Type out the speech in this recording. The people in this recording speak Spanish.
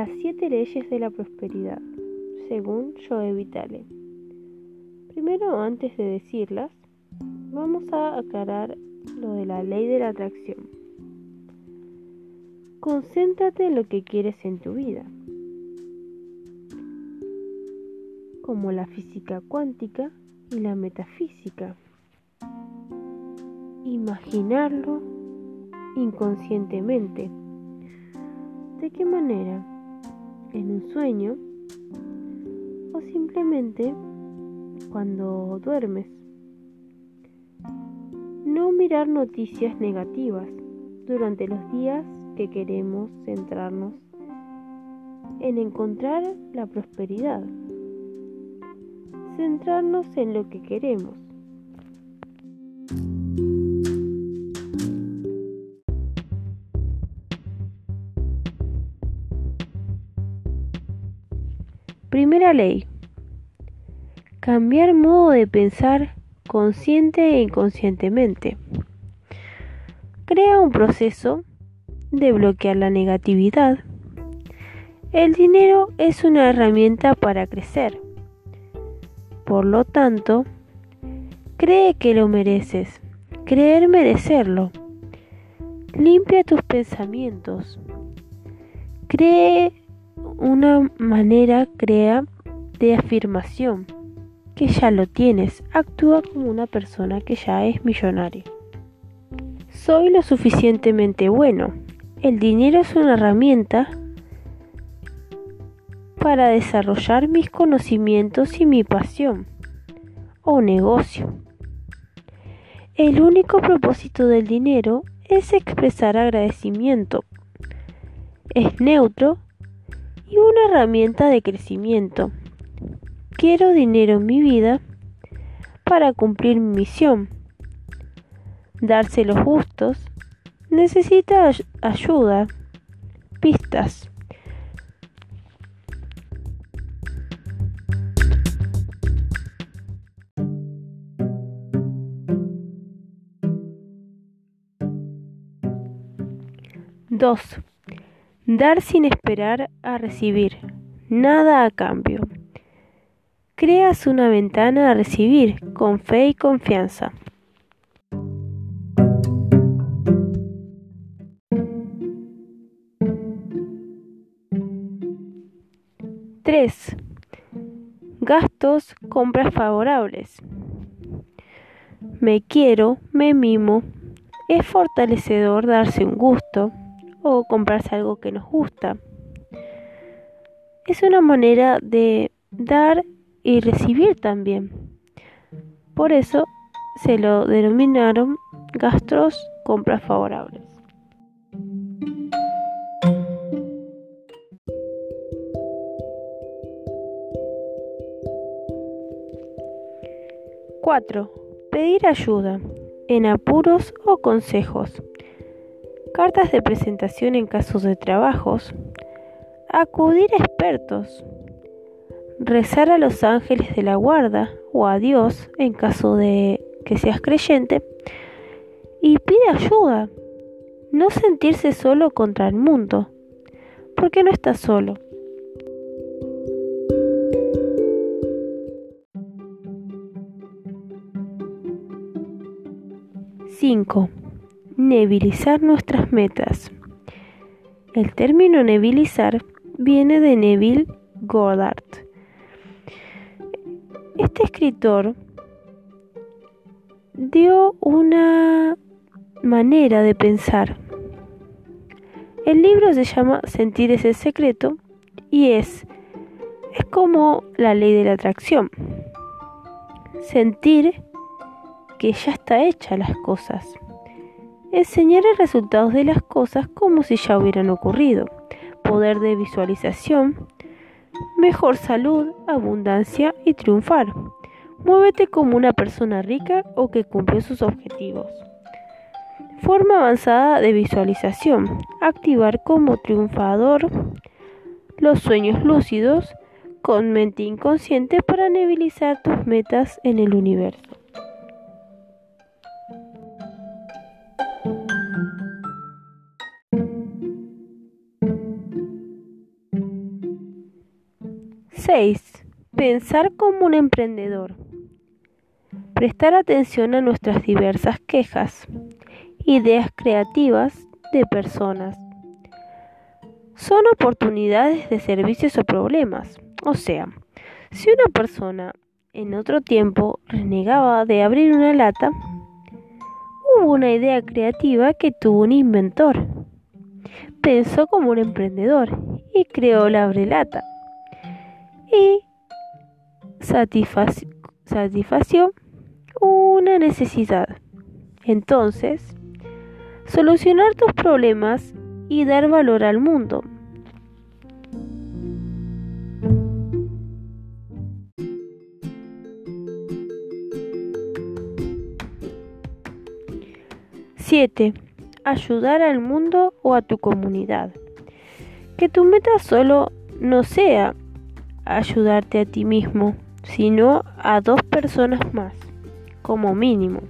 Las siete leyes de la prosperidad, según Joe Vitale. Primero, antes de decirlas, vamos a aclarar lo de la ley de la atracción. Concéntrate en lo que quieres en tu vida, como la física cuántica y la metafísica. Imaginarlo inconscientemente. ¿De qué manera? En un sueño o simplemente cuando duermes. No mirar noticias negativas durante los días que queremos centrarnos en encontrar la prosperidad. Centrarnos en lo que queremos Primera ley. Cambiar modo de pensar consciente e inconscientemente. Crea un proceso de bloquear la negatividad. El dinero es una herramienta para crecer. Por lo tanto, cree que lo mereces. Creer merecerlo. Limpia tus pensamientos. Cree una manera crea de afirmación que ya lo tienes. Actúa como una persona que ya es millonaria. Soy lo suficientemente bueno. El dinero es una herramienta para desarrollar mis conocimientos y mi pasión o negocio. El único propósito del dinero es expresar agradecimiento. Es neutro y una herramienta de crecimiento. Quiero dinero en mi vida para cumplir mi misión. Darse los gustos necesita ayuda, pistas. Dos. Dar sin esperar a recibir, nada a cambio. Creas una ventana a recibir con fe y confianza. Gastos, compras favorables. Me quiero, me mimo. Es fortalecedor darse un gusto, o comprarse algo que nos gusta. Es una manera de dar y recibir también. Por eso se lo denominaron gastos compras favorables. Cuatro. Pedir ayuda en apuros o consejos cartas de presentación en casos de trabajos, acudir a expertos, rezar a los ángeles de la guarda o a Dios en caso de que seas creyente y pide ayuda. No sentirse solo contra el mundo, porque no estás solo. Cinco nevilizar nuestras metas. El término nevilizar viene de Neville Goddard. Este escritor dio una manera de pensar. El libro se llama Sentir es el secreto y es es como la ley de la atracción. Sentir que ya está hecha las cosas enseñar el resultados de las cosas como si ya hubieran ocurrido, poder de visualización, mejor salud, abundancia y triunfar. Muévete como una persona rica o que cumple sus objetivos. Forma avanzada de visualización. Activar como triunfador los sueños lúcidos con mente inconsciente para nebilizar tus metas en el universo. 6. Pensar como un emprendedor. Prestar atención a nuestras diversas quejas, ideas creativas de personas. Son oportunidades de servicios o problemas. O sea, si una persona en otro tiempo renegaba de abrir una lata, hubo una idea creativa que tuvo un inventor. Pensó como un emprendedor y creó la abrelata. Y satisfació una necesidad. Entonces, solucionar tus problemas y dar valor al mundo. Siete, ayudar al mundo o a tu comunidad. Que tu meta solo no sea ayudarte a ti mismo, sino a dos personas más, como mínimo.